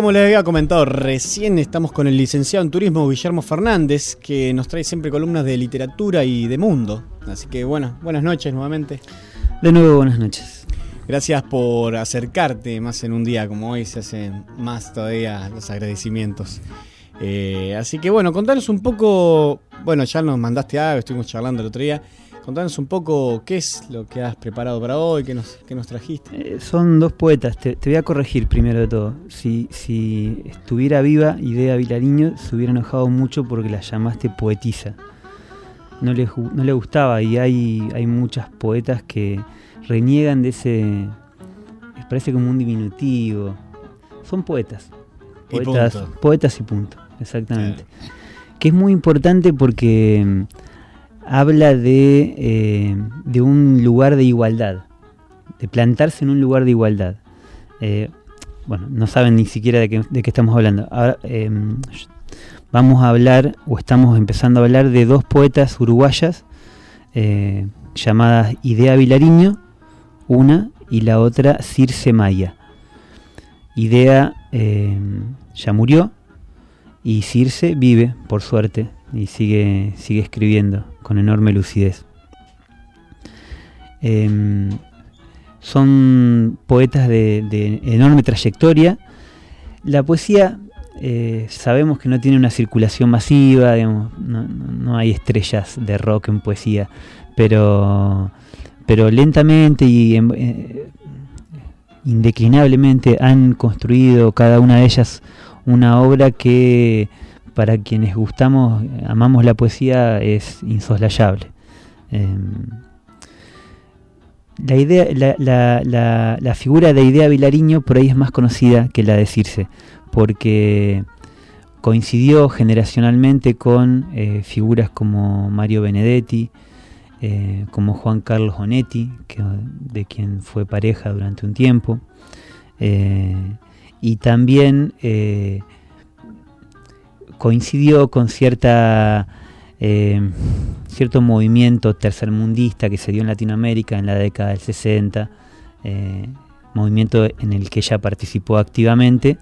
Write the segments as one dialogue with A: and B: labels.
A: como les había comentado recién, estamos con el licenciado en turismo Guillermo Fernández, que nos trae siempre columnas de literatura y de mundo. Así que bueno, buenas noches nuevamente.
B: De nuevo, buenas noches.
A: Gracias por acercarte más en un día como hoy, se hacen más todavía los agradecimientos. Eh, así que bueno, contanos un poco, bueno, ya nos mandaste algo, estuvimos charlando el otro día. Contanos un poco qué es lo que has preparado para hoy, qué nos, qué nos trajiste.
B: Eh, son dos poetas, te, voy a corregir primero de todo. Si, si estuviera viva Idea Vilariño, se hubiera enojado mucho porque la llamaste poetisa. No le, no le gustaba y hay, hay muchas poetas que reniegan de ese... parece como un diminutivo. Son poetas. Poetas y punto, poetas y punto exactamente. Que es muy importante porque habla de, eh, de, un lugar de igualdad, de plantarse en un lugar de igualdad. Eh, bueno, no saben ni siquiera de qué, de qué estamos hablando. Ahora, em, vamos a hablar, o estamos empezando a hablar de dos poetas uruguayas eh, llamadas Idea Vilariño, una, y la otra Circe Maya. Idea em, ya murió y Circe vive, por suerte, y sigue, sigue escribiendo con enorme lucidez. Em, son poetas de, enorme trayectoria. La poesía eh, sabemos que no tiene una circulación masiva, no, hay estrellas de rock en poesía, pero, pero lentamente y eh, indeclinablemente han construido cada una de ellas una obra que para quienes gustamos, amamos la poesía, es insoslayable. Em, la, idea, la, figura de Idea Vilariño por ahí es más conocida que la de Circe, porque coincidió generacionalmente con eh, figuras como Mario Benedetti, eh, como Juan Carlos Onetti, que, de quien fue pareja durante un tiempo, eh, y también coincidió con cierta eh, cierto movimiento tercermundista que se dio en Latinoamérica en la década del 60, eh, movimiento en el que ella participó activamente,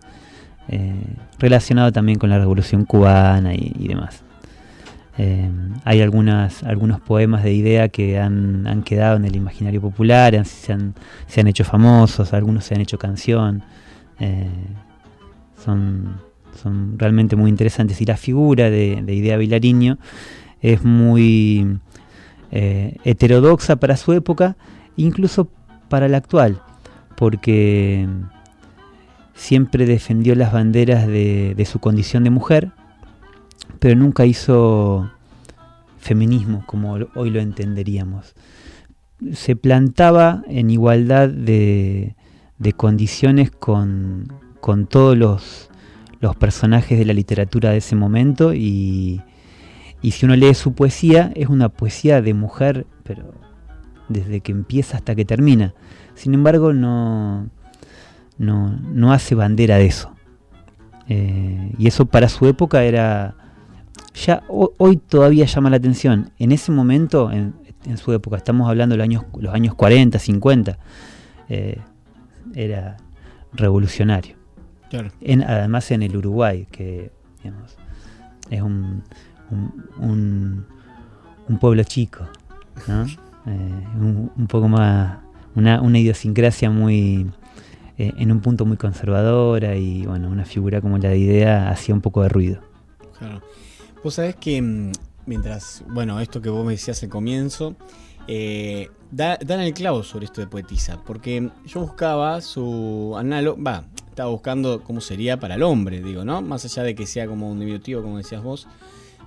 B: eh, relacionado también con la revolución cubana y, demás. hay algunas, algunos poemas de idea que han, quedado en el imaginario popular, se, han, se, han, hecho famosos, algunos se han hecho canción. son son realmente muy interesantes. Y la figura de, Idea Vilariño es muy eh, heterodoxa para su época, incluso para la actual, porque siempre defendió las banderas de, su condición de mujer, pero nunca hizo feminismo como hoy lo entenderíamos. Se plantaba en igualdad de, de condiciones con, con todos los los personajes de la literatura de ese momento y, y si uno lee su poesía es una poesía de mujer, pero desde que empieza hasta que termina. Sin embargo, no, no, hace bandera de eso. Eh, y eso para su época era... Ya hoy todavía llama la atención. En ese momento, en, su época, estamos hablando de los años, los años 40, 50, eh, era revolucionario además en el Uruguay, que es un, un, pueblo chico, eh, un, poco más, una, idiosincrasia muy, eh, en un punto muy conservadora y bueno, una figura como la de Idea hacía un poco de ruido.
A: Claro. Vos sabés que mm, mientras, bueno, esto que vos me decías al comienzo, eh, dan el clavo sobre esto de poetisa, porque yo buscaba su análogo, va, estaba buscando cómo sería para el hombre, digo, ¿no? Más allá de que sea como un diminutivo, como decías vos,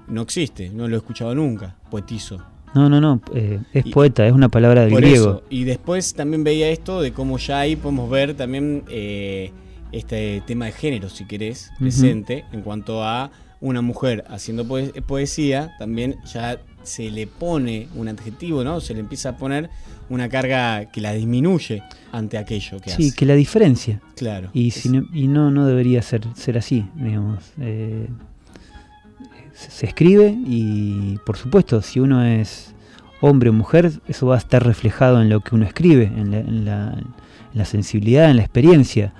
A: no existe, no lo he escuchado nunca, poetizo.
B: No, no, no, eh, es poeta, es una palabra del griego.
A: Y después también veía esto de cómo ya ahí podemos ver también eh, este tema de género, si querés, presente, en cuanto a una mujer haciendo poesía, también ya se le pone un adjetivo, ¿no? Se le empieza a poner una carga que la disminuye ante aquello que hace.
B: Sí, que la diferencia.
A: Claro.
B: Y, no, y no, no debería ser, ser así, digamos. Eh, se, escribe y, por supuesto, si uno es hombre o mujer, eso va a estar reflejado en lo que uno escribe, en la, sensibilidad, en la experiencia.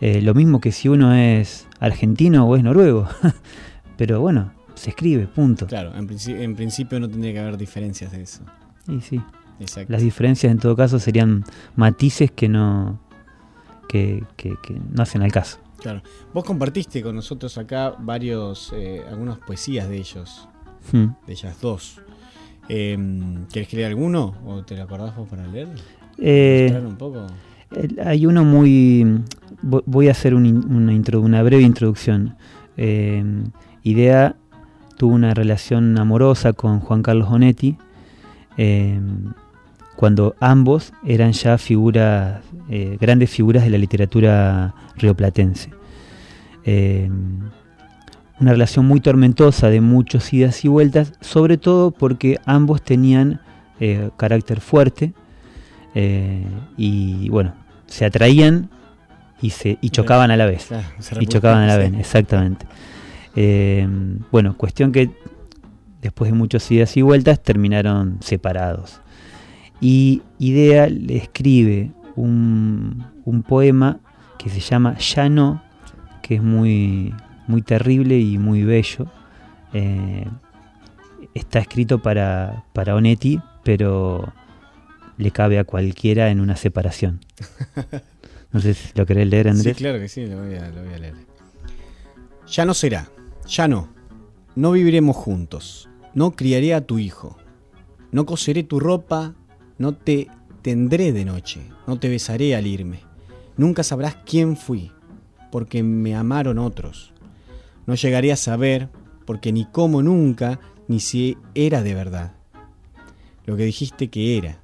B: Eh, lo mismo que si uno es argentino o es noruego. Pero bueno, se escribe, punto.
A: Claro, en, principio, en principio no tendría que haber diferencias de eso.
B: Y sí.
A: Exacto.
B: Las diferencias en todo caso serían matices que no, que, que- que no hacen al caso.
A: Claro. Vos compartiste con nosotros acá varios, eh, algunas poesías de ellos,
B: Hmm.
A: de ellas dos. Eh, ¿Querés que lea alguno o te lo acordás vos para leer?
B: Eh,
A: ¿Mostrar un poco?
B: hay uno muy... vo- Voy a hacer un una, intro- una breve introducción. Eh, Idea tuvo una relación amorosa con Juan Carlos Bonetti eh, cuando ambos eran ya figuras, eh, grandes figuras de la literatura rioplatense. Eh, una relación muy tormentosa de muchos idas y vueltas, sobre todo porque ambos tenían eh, carácter fuerte eh, y bueno, se atraían y, se, y chocaban a la vez.
A: Claro,
B: Y chocaban a la vez, exactamente. Eh, bueno, cuestión que después de muchos idas y vueltas terminaron separados. Y Idea le escribe un, un poema que se llama Ya no, que es muy, muy terrible y muy bello. Eh, está escrito para, para Onetti, pero le cabe a cualquiera en una separación. No sé si lo querés leer,
A: Sí,
B: Andrés.
A: claro que sí, lo voy, a, lo voy a leer. Ya no será, ya no. No viviremos juntos. No criaré a tu hijo. No coseré tu ropa. No te tendré de noche. No te besaré al irme. Nunca sabrás quién fui, porque me amaron otros. No llegaré a saber, porque ni cómo nunca, ni si era de verdad. Lo que dijiste que era,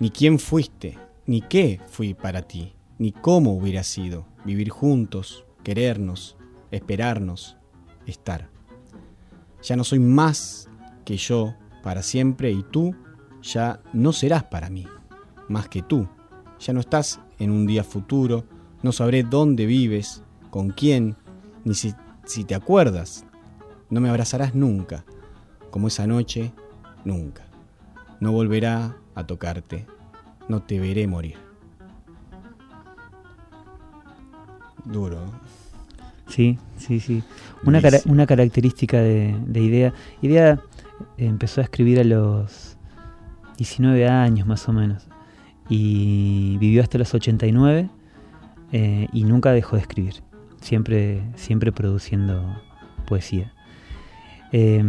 A: ni quién fuiste, ni qué fui para ti, ni cómo hubiera sido vivir juntos, querernos, esperarnos, estar. Ya no soy más que yo para siempre y tú ya no serás para mí, más que tú. Ya no estás en un día futuro, no sabré dónde vives, con quién, ni si, si te acuerdas. No me abrazarás nunca, como esa noche, nunca. No volverá a tocarte, no te veré morir. Duro.
B: Sí, sí, sí. Una, cara- una característica de, de Idea. Idea empezó a escribir a los 19 años más o menos. Y vivió hasta los 89 eh, y nunca dejó de escribir. Siempre, siempre produciendo poesía. Eh,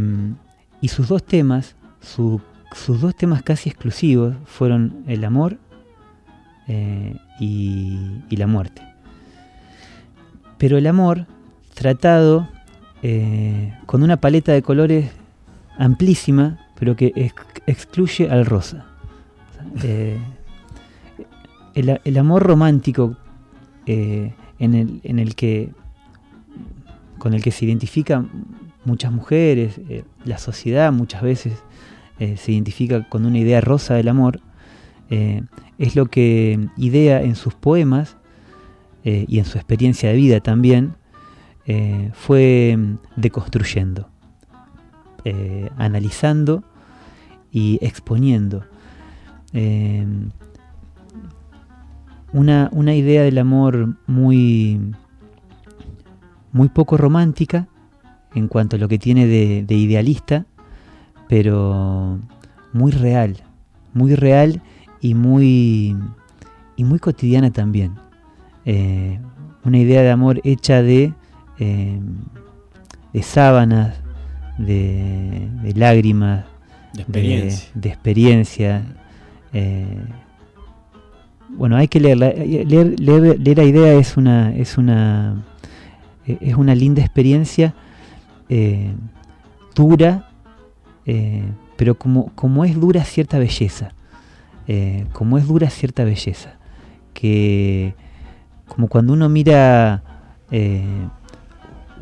B: y sus dos temas, su- sus dos temas casi exclusivos fueron el amor eh, y, y la muerte. Pero el amor tratado eh, con una paleta de colores amplísima, pero que ex- excluye al rosa. Eh, el, amor romántico eh, en, el, en el que con el que se identifican muchas mujeres, la sociedad muchas veces se identifica con una idea rosa del amor, es lo que idea en sus poemas y en su experiencia de vida también, eh, fue deconstruyendo, eh, analizando y exponiendo. Eh, una, una idea del amor muy, muy poco romántica en cuanto a lo que tiene de, de idealista, pero muy real, muy real y muy, y muy cotidiana también. Una idea de amor hecha de, eh, de sábanas, de, de lágrimas,
A: De experiencia.
B: de experiencia. eh, bueno, hay que leerla. Leer, leer, leer a idea es una, es una, es una linda experiencia, eh, dura, eh, pero como, como es dura cierta belleza, como es dura cierta belleza, que como cuando uno mira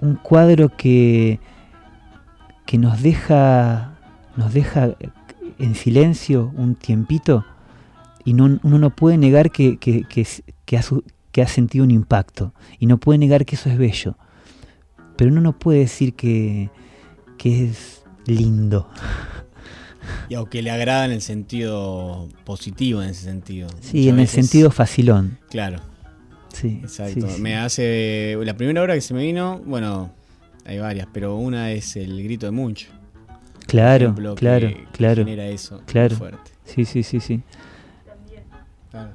B: un cuadro que, que nos deja, nos deja en silencio un tiempito y no, uno no puede negar que, que, que, que ha, su- que ha sentido un impacto y no puede negar que eso es bello. Pero uno no puede decir que, que es lindo.
A: Y aunque le agrada en el sentido positivo, en ese sentido.
B: Sí, en el sentido facilón.
A: Claro.
B: Sí,
A: Exacto.
B: sí, sí.
A: Me hace. La primera hora que se me vino, bueno, hay varias, pero una es el grito de Munch.
B: Claro,
A: ejemplo,
B: claro,
A: que
B: claro.
A: genera eso.
B: Claro.
A: fuerte.
B: Sí, sí, sí, sí.
A: Claro.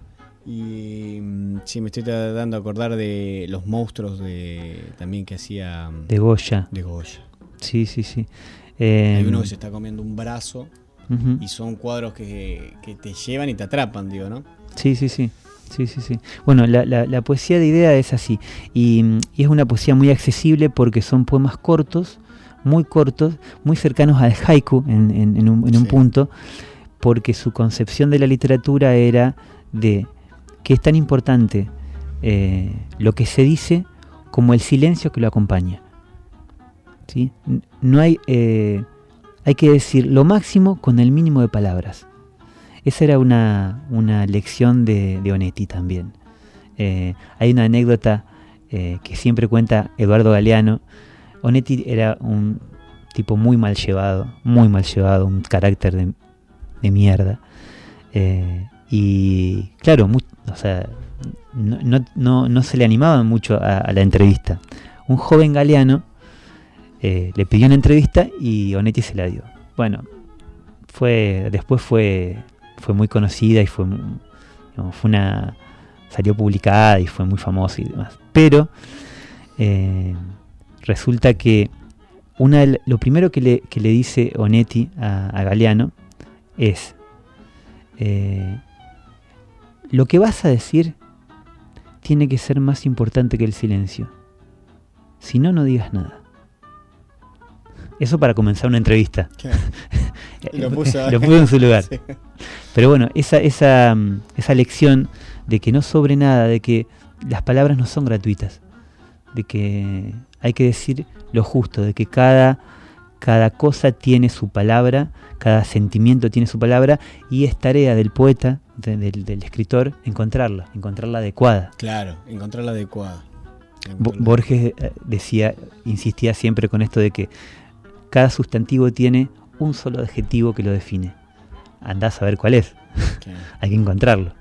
A: Y mm, sí, me estoy tratando de acordar de los monstruos de también que hacía mm,
B: De Goya.
A: de Goya.
B: Sí, sí, sí. Eh,
A: Hay uno que se está comiendo un brazo y son cuadros que, que te llevan y te atrapan, digo, ¿no?
B: Sí, sí, sí. Sí, sí, sí. Bueno, la, la- la poesía de idea es así. Y, y es una poesía muy accesible porque son poemas cortos, muy cortos, muy cercanos al haiku en, en- en un, en un
A: Sí.
B: punto, porque su concepción de la literatura era de que es tan importante eh, lo que se dice como el silencio que lo acompaña. ¿Sí? No hay, eh, hay que decir lo máximo con el mínimo de palabras. Esa era una, una lección de, de Onetti también. Eh, hay una anécdota eh, que siempre cuenta Eduardo Galeano. Onetti era un tipo muy mal llevado, muy mal llevado, un carácter de, mierda. Eh, y claro, o sea, no, no- no- se le animaban mucho a, la entrevista. Un joven Galeano le pidió una entrevista y Onetti se la dio. Bueno, fue después fue fue muy conocida y fue una salió publicada y fue muy famosa y demás. Pero eh, resulta que una de lo primero que le, que le dice Onetti a, a Galeano es eh, lo que vas a decir tiene que ser más importante que el silencio. Si no no digas nada eso para comenzar una entrevista
A: lo puso-
B: Lo puso en su lugar
A: Sí.
B: pero bueno, esa, esa, mm, esa lección de que no sobre nada, de que las palabras no son gratuitas, de que hay que decir lo justo, de que cada, cada cosa tiene su palabra, cada sentimiento tiene su palabra, y es tarea del poeta, de- del, del escritor, encontrarla, encontrarla adecuada.
A: Claro, encontrar la adecuada.
B: Bo- Borges eh, decía, insistía siempre con esto de que cada sustantivo tiene un solo adjetivo que lo define. Andás a saber cuál es, hay que encontrarlo.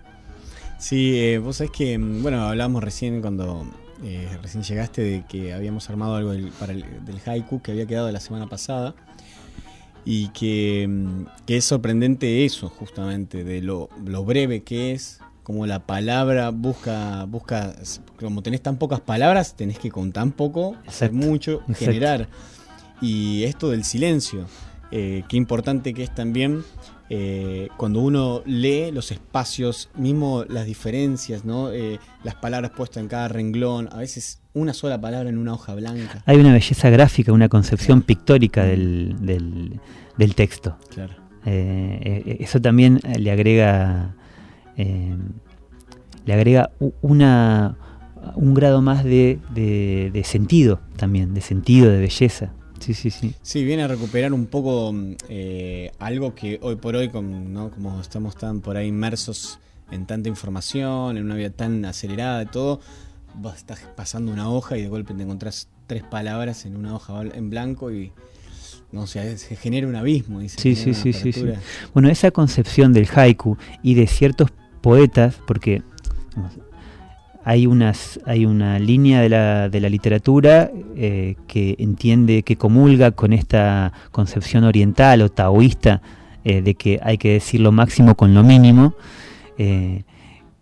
A: Sí, eh, vos sabés que, mm, bueno, hablábamos recién cuando eh, recién llegaste de que habíamos armado algo del, para el, del haiku que había quedado la semana pasada y que, mm, que es sorprendente eso, justamente, de lo, lo breve que es, como la palabra busca, busca, como tenés tan pocas palabras, tenés que con tan poco hacer
B: Exacto,
A: mucho,
B: exacto.
A: generar. Y esto del silencio, eh, qué importante que es también eh, cuando uno lee los espacios, mismo las diferencias, ¿no? Eh, las palabras puestas en cada renglón, a veces una sola palabra en una hoja blanca.
B: Hay una belleza gráfica, una concepción pictórica del, del- del texto.
A: Claro.
B: Eso también le agrega le agrega una un grado más de, de- de sentido también, de sentido, de belleza. Sí, sí, sí.
A: Sí, viene a recuperar un poco mm, eh, algo que hoy por hoy, con, ¿no? como estamos tan por ahí inmersos en tanta información, en una vida tan acelerada y todo, vos estás pasando una hoja y de golpe te encontrás tres palabras en una hoja en blanco y no sé, se genera un abismo. y se
B: Sí, sí, sí, sí, sí. Bueno, esa concepción del haiku y de ciertos poetas, porque hay, unas, hay una línea de la, de la literatura eh, que entiende, que comulga con esta concepción oriental o taoísta eh, de que hay que decir lo máximo con lo mínimo, eh,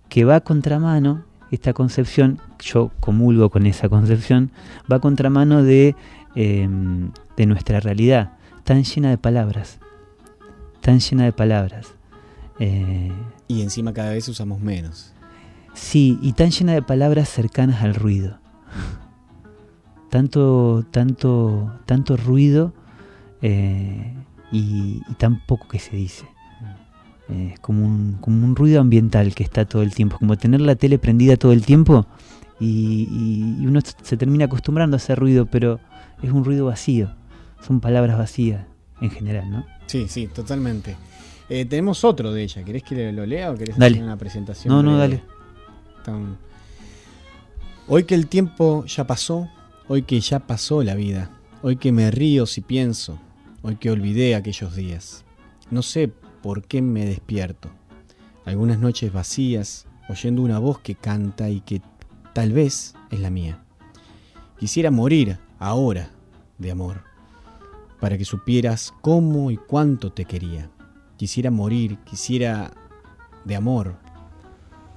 B: que va a contramano, esta concepción, yo comulgo con esa concepción, va a contramano de, eh, de nuestra realidad, tan llena de palabras, tan llena de palabras.
A: Y encima cada vez usamos menos.
B: Sí, y tan llena de palabras cercanas al ruido. Tanto, tanto, tanto ruido eh, y, y tan poco que se dice. Eh, Es como un, como un ruido ambiental que está todo el tiempo, como tener la tele prendida todo el tiempo y, y- y uno se termina acostumbrando a ese ruido, pero es un ruido vacío, son palabras vacías en general, ¿no?
A: Sí, sí, totalmente. Eh, tenemos otro de ella. ¿Querés que lo lea o querés
B: Dale.
A: hacer una presentación?
B: No, no, dale.
A: Hoy que el tiempo ya pasó, hoy que ya pasó la vida, hoy que me río si pienso, hoy que olvidé aquellos días. No sé por qué me despierto. Algunas noches vacías, oyendo una voz que canta y que tal vez es la mía. Quisiera morir ahora de amor, para que supieras cómo y cuánto te quería. Quisiera morir, quisiera de amor,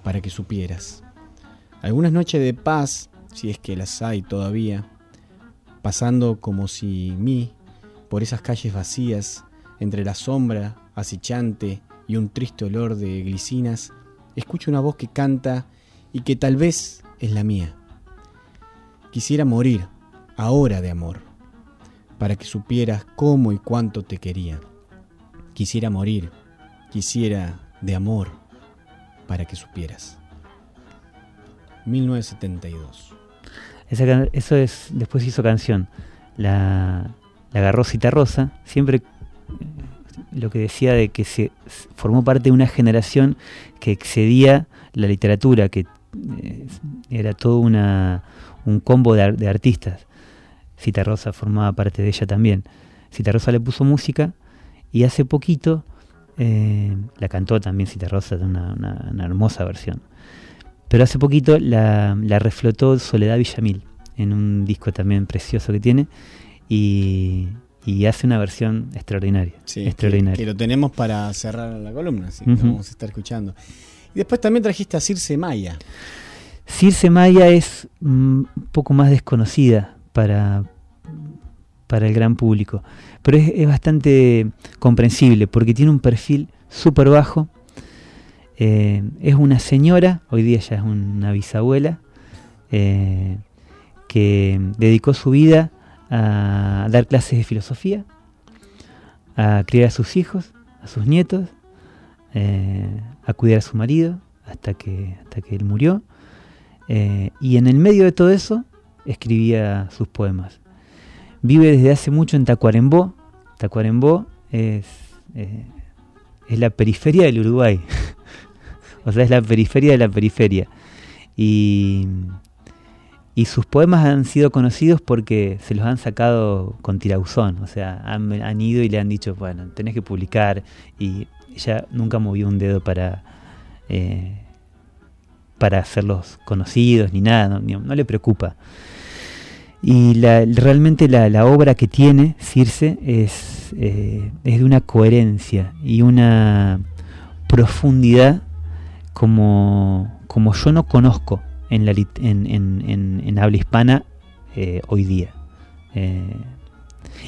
A: para que supieras. Algunas noches de paz, si es que las hay todavía, pasando como si mí, por esas calles vacías, entre la sombra acechante y un triste olor de glicinas, escucho una voz que canta y que tal vez es la mía. Quisiera morir ahora de amor, para que supieras cómo y cuánto te quería. Quisiera morir, quisiera de amor, para que supieras. 1972.
B: eso es, después hizo canción. La, la agarró Cita Rosa, siempre lo que decía de que se formó parte de una generación que excedía la literatura, que eh, era todo una, un combo de, artistas. Cita Rosa formaba parte de ella también. Cita Rosa le puso música y hace poquito eh, la cantó también Cita Rosa, una, una, hermosa versión. Pero hace poquito la, la reflotó Soledad Villamil en un disco también precioso que tiene y, y hace una versión extraordinaria. extraordinaria.
A: Que, lo tenemos para cerrar la columna, así vamos a estar escuchando. Y después también trajiste a Circe Maya.
B: Circe Maya es un poco más desconocida para, para el gran público, pero es, bastante comprensible porque tiene un perfil súper bajo. Eh, es una señora, hoy día ya es una bisabuela, eh, que dedicó su vida a dar clases de filosofía, a criar a sus hijos, a sus nietos, eh, a cuidar a su marido hasta que, hasta que él murió. Y en el medio de todo eso escribía sus poemas. Vive desde hace mucho en Tacuarembó. Tacuarembó es, eh, es la periferia del Uruguay. o sea, es la periferia de la periferia. Y y sus poemas han sido conocidos porque se los han sacado con tirauzón, o sea, han, ido y le han dicho, bueno, tenés que publicar, y ella nunca movió un dedo para, eh, para hacerlos conocidos ni nada, no, le preocupa. Y realmente la, obra que tiene Circe es, eh, es de una coherencia y una profundidad como, como yo no conozco en, la, en, habla hispana eh, hoy día. Eh,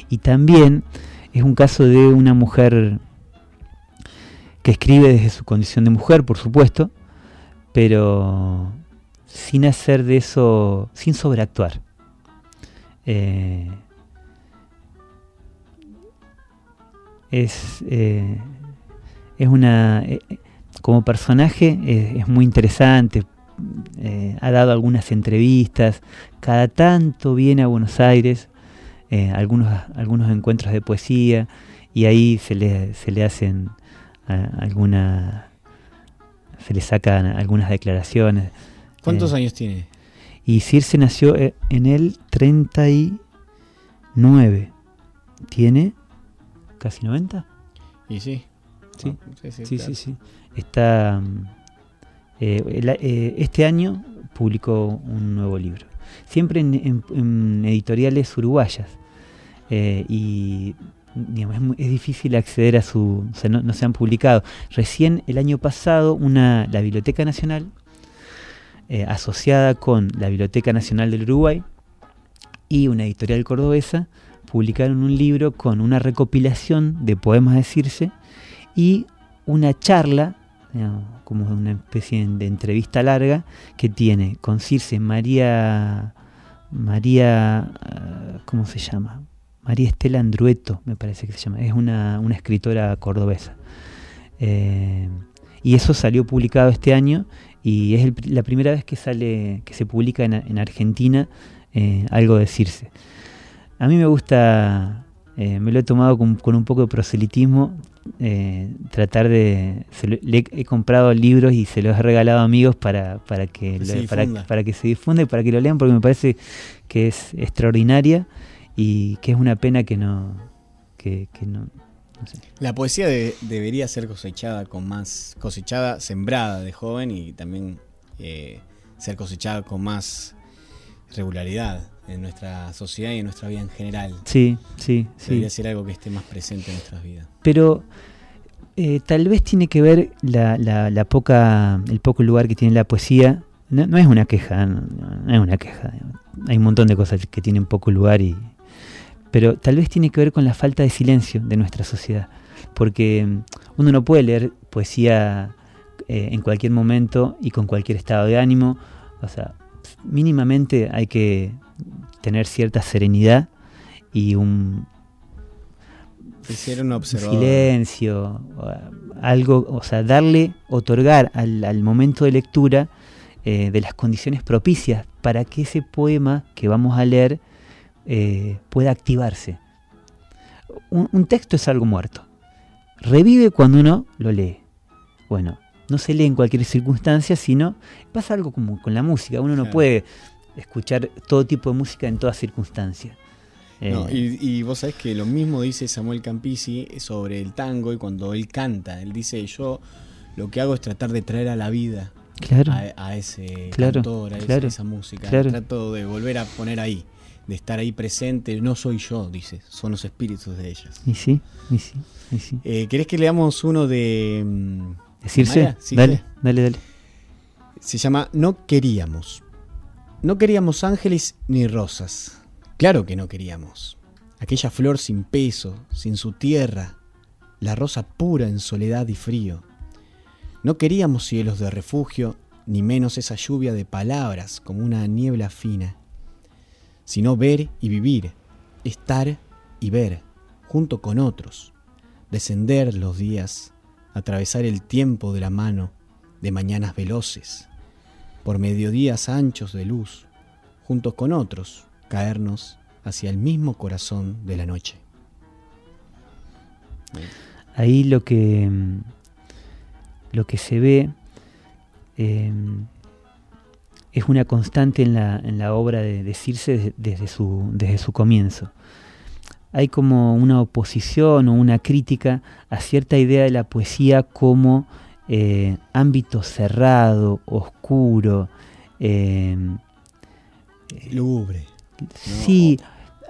B: y también es un caso de una mujer que escribe desde su condición de mujer, por supuesto, pero sin hacer de eso, sin sobreactuar. Eh, es, es una como personaje es, muy interesante eh, ha dado algunas entrevistas, cada tanto viene a Buenos Aires, eh, algunos, algunos encuentros de poesía, y ahí se le, se le hacen eh, alguna se le sacan algunas declaraciones.
A: ¿Cuántos años tiene?
B: Y Circe nació en el 39. ¿Tiene casi 90?
A: Y sí.
B: Sí, ah, sí, sí, sí, Está mm, eh, eh, este año publicó un nuevo libro, siempre en, editoriales uruguayas. Eh, y es, difícil acceder a su... no, se han publicado. Recién el año pasado una, la Biblioteca Nacional, asociada con la Biblioteca Nacional del Uruguay y una editorial cordobesa, publicaron un libro con una recopilación de poemas de Circe y una charla como una especie de entrevista larga que tiene con Circe María, María, ah, ¿cómo se llama? María Estela Andrueto, me parece que se llama, es una, escritora cordobesa. Eh, y eso salió publicado este año y es la primera vez que sale, que se publica en, Argentina eh, algo de Circe. A mí me gusta, eh, me lo he tomado con, con, un poco de proselitismo, eh, tratar de... le, he comprado libros y se los he regalado a amigos para, para, que, para, que se difunda y para que lo lean porque me parece que es extraordinaria y que es una pena que no... Que, no,
A: La poesía debería ser cosechada con más... cosechada, sembrada de joven y también... Eh, ser cosechada con más regularidad en nuestra sociedad y en nuestra vida en general.
B: Sí, sí, sí.
A: Debería ser algo que esté más presente en nuestras vidas.
B: Pero eh, tal vez tiene que ver la, la, la, poca, el poco lugar que tiene la poesía. No, no es una queja, no, no, es una queja. Hay un montón de cosas que tienen poco lugar y, pero tal vez tiene que ver con la falta de silencio de nuestra sociedad, porque mm, uno no puede leer poesía eh, en cualquier momento y con cualquier estado de ánimo, o sea, mínimamente hay que tener cierta serenidad y un,
A: un
B: silencio, algo, o sea, darle, otorgar al, al momento de lectura eh, de las condiciones propicias para que ese poema que vamos a leer eh, pueda activarse. Un, un, texto es algo muerto. Revive cuando uno lo lee. Bueno, no se lee en cualquier circunstancia, sino pasa algo como con la música. Uno no claro. puede escuchar todo tipo de música en todas circunstancias.
A: No, y, y, vos sabés que lo mismo dice Samuel Campisi sobre el tango y cuando él canta, él dice, yo lo que hago es tratar de traer a la vida
B: claro,
A: a, a, ese
B: claro,
A: cantor, a
B: claro,
A: esa, esa música. Trato de volver a poner ahí de estar ahí presente, no soy yo, dice, son los espíritus de ellas.
B: Y sí, y sí, y sí.
A: Eh, ¿Querés que leamos uno de... mm,
B: Decirse,
A: Sí,
B: dale, dale, dale.
A: Se llama No queríamos. No queríamos ángeles ni rosas. Claro que no queríamos. Aquella flor sin peso, sin su tierra, la rosa pura en soledad y frío. No queríamos cielos de refugio, ni menos esa lluvia de palabras como una niebla fina, sino ver y vivir, estar y ver, junto con otros, descender los días, atravesar el tiempo de la mano de mañanas veloces, por mediodías anchos de luz, juntos con otros, caernos hacia el mismo corazón de la noche.
B: Ahí lo que lo que se ve eh, es una constante en la, en la obra de, de Circe desde, desde, su, desde su comienzo. Hay como una oposición o una crítica a cierta idea de la poesía como eh, ámbito cerrado, oscuro, eh,
A: lúgubre.
B: Sí,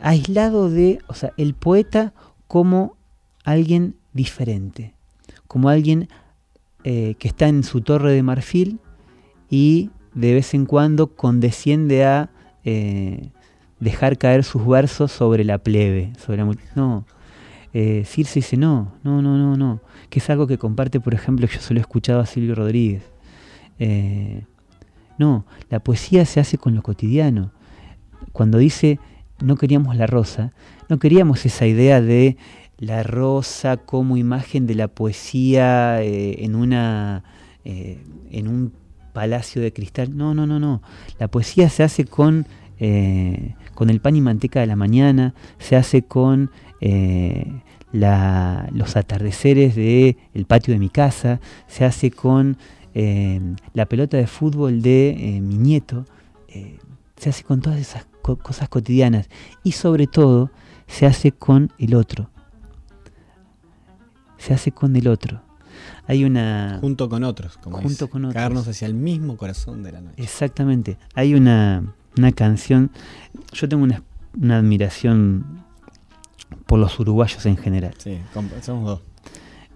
B: aislado de, o sea, el poeta como alguien diferente, como alguien eh, que está en su torre de marfil y de vez en cuando condesciende a eh, dejar caer sus versos sobre la plebe, sobre la no. Eh, Circe dice no, no, no, no, no, que es algo que comparte, por ejemplo, yo solo he escuchado a Silvio Rodríguez. Eh, no, la poesía se hace con lo cotidiano. Cuando dice no queríamos la rosa, no queríamos esa idea de la rosa como imagen de la poesía eh, en una en un palacio de cristal. No, no, no, no. La poesía se hace con eh, con el pan y manteca de la mañana, se hace con eh, la, los atardeceres del el patio de mi casa, se hace con eh, la pelota de fútbol de mi nieto, se hace con todas esas co cosas cotidianas y sobre todo se hace con el otro. Se hace con el otro. Hay una.
A: Junto con otros, como
B: junto
A: dice,
B: con otros.
A: Caernos hacia el mismo corazón de la noche.
B: Exactamente. Hay una, una canción. Yo tengo una, una, admiración por los uruguayos en general.
A: Sí, somos dos.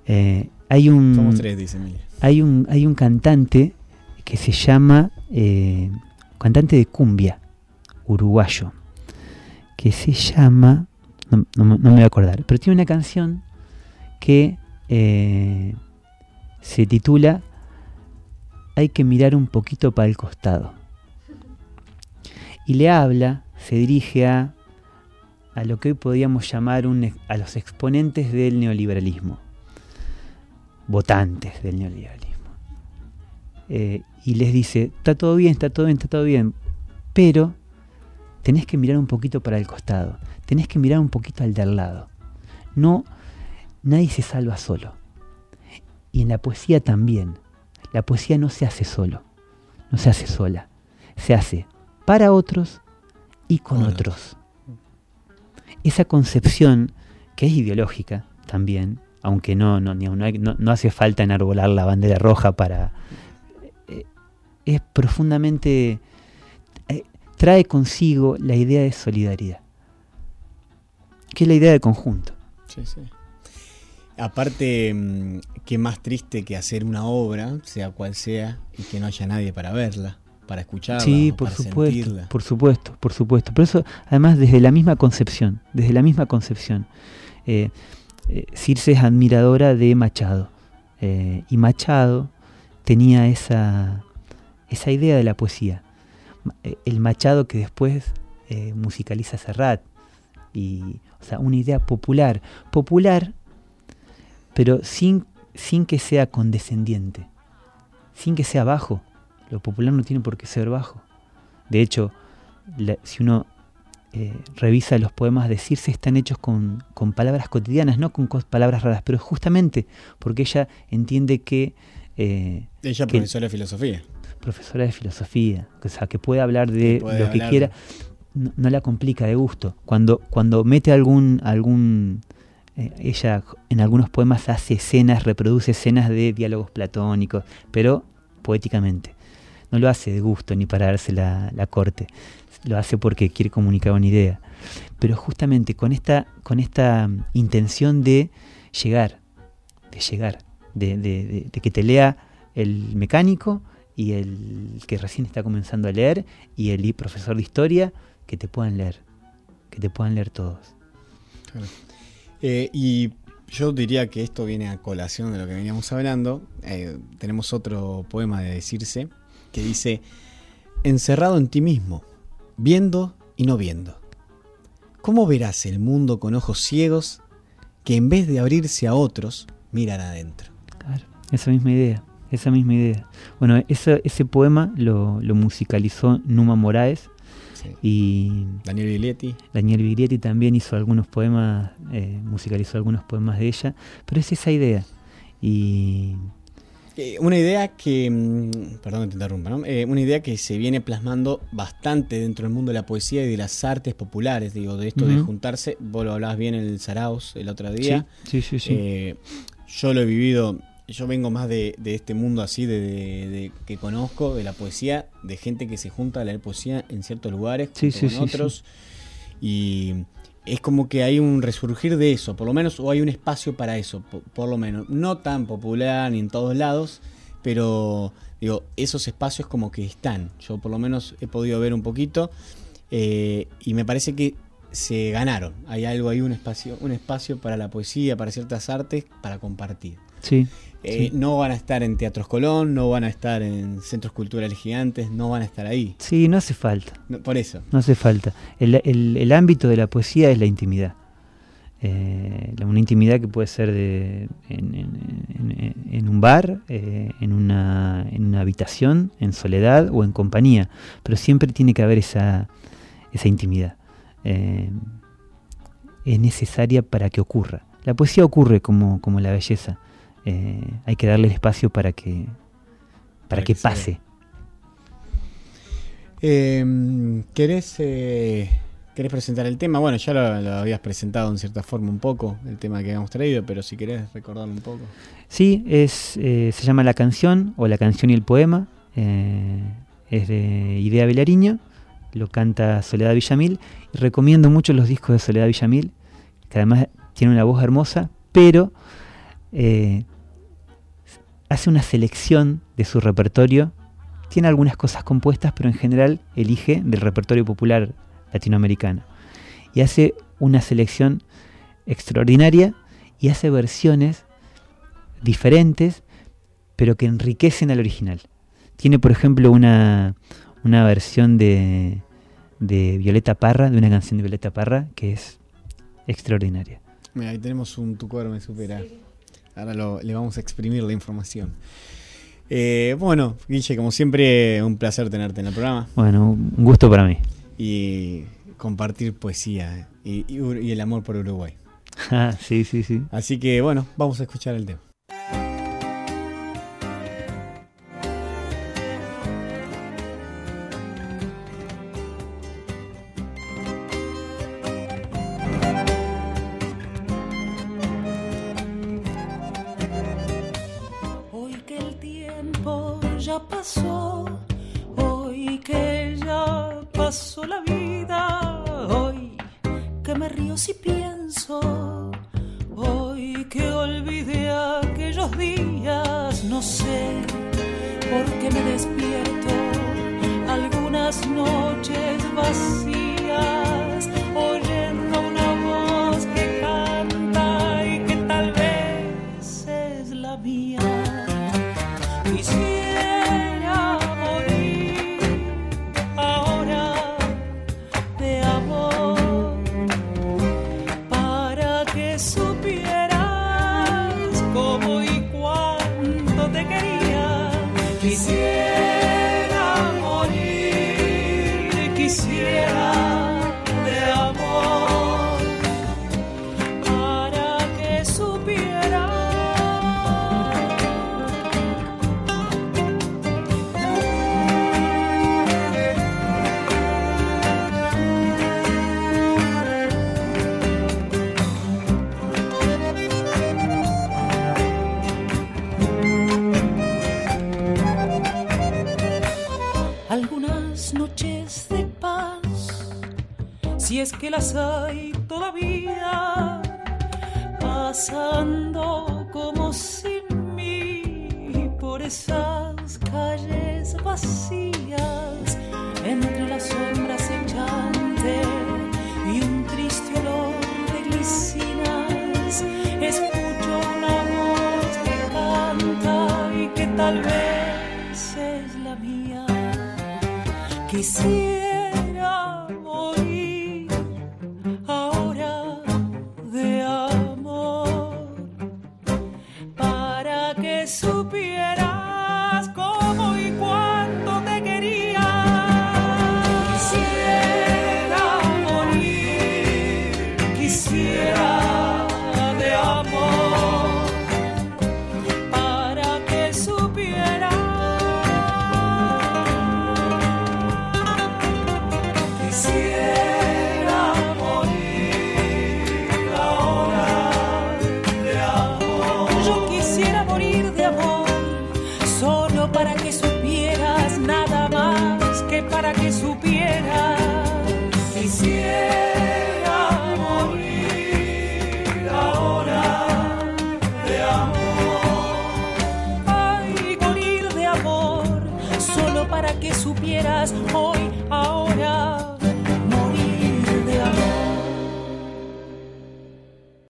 B: Eh, hay un.
A: Somos tres, dice Emilia.
B: Hay un, hay un cantante que se llama. Eh, cantante de cumbia uruguayo. Que se llama. No, no, no, me voy a acordar. Pero tiene una canción que eh, se titula Hay que mirar un poquito para el costado. Y le habla, se dirige a, a lo que hoy podríamos llamar a los exponentes del neoliberalismo, votantes del neoliberalismo. Eh, y les dice, está todo bien, está todo bien, está todo bien, pero tenés que mirar un poquito para el costado, tenés que mirar un poquito al del lado. No, nadie se salva solo. Y en la poesía también. La poesía no se hace solo, no se hace sola, se hace para otros y con otros. Esa concepción, que es ideológica también, aunque no, no, no, no, no hace falta enarbolar la bandera roja para... Eh, es profundamente... eh, trae consigo la idea de solidaridad, que es la idea de conjunto.
A: Sí, sí. Aparte, mm, qué más triste que hacer una obra, sea cual sea, y que no haya nadie para verla, para escucharla,
B: Sí, por
A: para
B: supuesto,
A: sentirla.
B: por supuesto, por supuesto. Por eso, además, desde la misma concepción, desde la misma concepción, eh, eh, Circe es admiradora de Machado. eh, y Machado tenía esa, esa idea de la poesía. El Machado que después musicaliza Serrat. Y, o sea, una idea popular. Popular, pero sin, sin que sea condescendiente. Sin que sea bajo. Lo popular no tiene por qué ser bajo. De hecho, la- si uno eh, revisa los poemas de Circe, están hechos con, con palabras cotidianas, no con palabras raras, pero justamente porque ella entiende que, eh,
A: Ella
B: que-
A: profesora de filosofía.
B: profesora de filosofía, o sea, que puede hablar de
A: puede
B: lo que quiera, no, no la complica de gusto. Cuando, cuando mete algún, algún eh, ella en algunos poemas hace escenas, reproduce escenas de diálogos platónicos, pero poéticamente. No lo hace de gusto ni para darse la, la corte, lo hace porque quiere comunicar una idea. Pero justamente con esta, con esta mm, intención de llegar, de llegar, de, de- que te lea el mecánico y el que recién está comenzando a leer y el profesor de historia, que te puedan leer, que te puedan leer todos.
A: Eh, y yo diría que esto viene a colación de lo que veníamos hablando. Eh, tenemos otro poema de Circe que dice, encerrado en ti mismo, viendo y no viendo. ¿Cómo verás el mundo con ojos ciegos que en vez de abrirse a otros, miran adentro?
B: Claro, esa misma idea, esa misma idea. Bueno, ese, ese poema lo, lo musicalizó Numa Moraes
A: Sí.
B: y
A: Daniel Viglietti.
B: Daniel Viglietti también hizo algunos poemas, eh, musicalizó algunos poemas de ella, pero es esa idea. Y
A: Eh, una idea que, mm, perdón que te interrumpa, ¿no? Eh, una idea que se viene plasmando bastante dentro del mundo de la poesía y de las artes populares, digo, de esto de juntarse, vos lo hablabas bien en el Saraos el otro día,
B: sí, sí, sí. sí.
A: Eh, yo lo he vivido, yo vengo más de, de este mundo así, de, de- de- que conozco, de la poesía, de gente que se junta a leer poesía en ciertos lugares
B: Sí, sí,
A: con
B: sí,
A: otros, y es como que hay un resurgir de eso, por lo menos, o hay un espacio para eso, po- por, lo menos, no tan popular ni en todos lados, pero digo, esos espacios como que están, yo por lo menos he podido ver un poquito, eh, y me parece que se ganaron. Hay algo ahí, un espacio, un espacio para la poesía, para ciertas artes, para compartir.
B: sí,
A: Eh,
B: Sí.
A: No van a estar en Teatros Colón, no van a estar en centros culturales gigantes, no van a estar ahí.
B: sí, no hace falta.
A: No, por eso.
B: No hace falta. El, el- el ámbito de la poesía es la intimidad. Eh, una intimidad que puede ser de, en, en- en- en un bar, eh, en, una, en una habitación, en soledad o en compañía. Pero siempre tiene que haber esa, esa intimidad. Es necesaria para que ocurra. La poesía ocurre como, como la belleza. Eh, hay que darle el espacio para que, para,
A: Para
B: que,
A: que se
B: pase.
A: Eh, ¿querés, eh, ¿Querés presentar el tema? Bueno, ya lo, lo habías presentado en cierta forma un poco, el tema que habíamos traído, pero si querés recordarlo un poco.
B: Sí, es, eh, se llama La canción o La canción y el poema. es de Idea Vilariño, lo canta Soledad Villamil. Y recomiendo mucho los discos de Soledad Villamil, que además tiene una voz hermosa, pero hace una selección de su repertorio. Tiene algunas cosas compuestas, pero en general elige del repertorio popular latinoamericano. Y hace una selección extraordinaria y hace versiones diferentes, pero que enriquecen al original. Tiene, por ejemplo, una, una versión de, de Violeta Parra, de una canción de Violeta Parra, que es extraordinaria.
A: Mira, ahí tenemos un Tu cuerpo me supera. Ahora lo- le vamos a exprimir la información. Eh, bueno, Guille, como siempre, un placer tenerte en el programa
B: Bueno, un gusto para mí.
A: y compartir poesía y, y y el amor por Uruguay.
B: Ah, sí, sí, sí.
A: Así que bueno, vamos a escuchar el tema.
C: pasó, hoy que ya pasó la vida, hoy que me río si pienso, hoy que olvidé aquellos días, no sé por qué me despierto algunas noches vacías. que las hay.